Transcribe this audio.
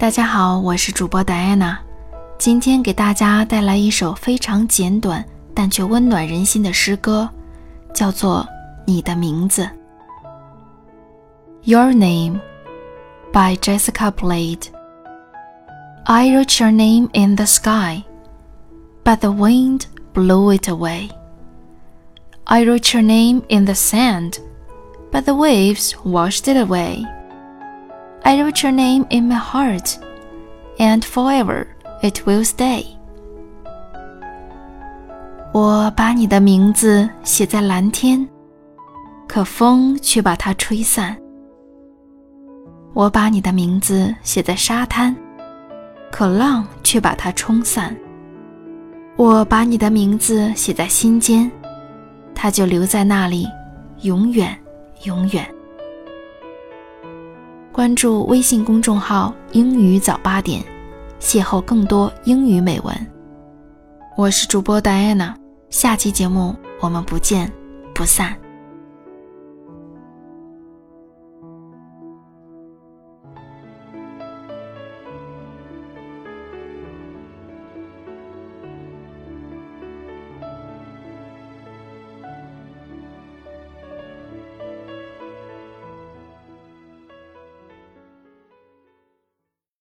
大家好，我是主播戴安娜，今天给大家带来一首非常简短但却温暖人心的诗歌，叫做《你的名字》。Your Name by Jessica Blade. I wrote your name in the sky, but the wind blew it away. I wrote your name in the sand, but the waves washed it away. I wrote your name in my heart, and forever it will stay. 我把你的名字写在蓝天，可风却把它吹散。我把你的名字写在沙滩，可浪却把它冲散。我把你的名字写在心间，它就留在那里，永远，永远。关注微信公众号“英语早八点”，邂逅更多英语美文。我是主播戴安娜，下期节目我们不见不散。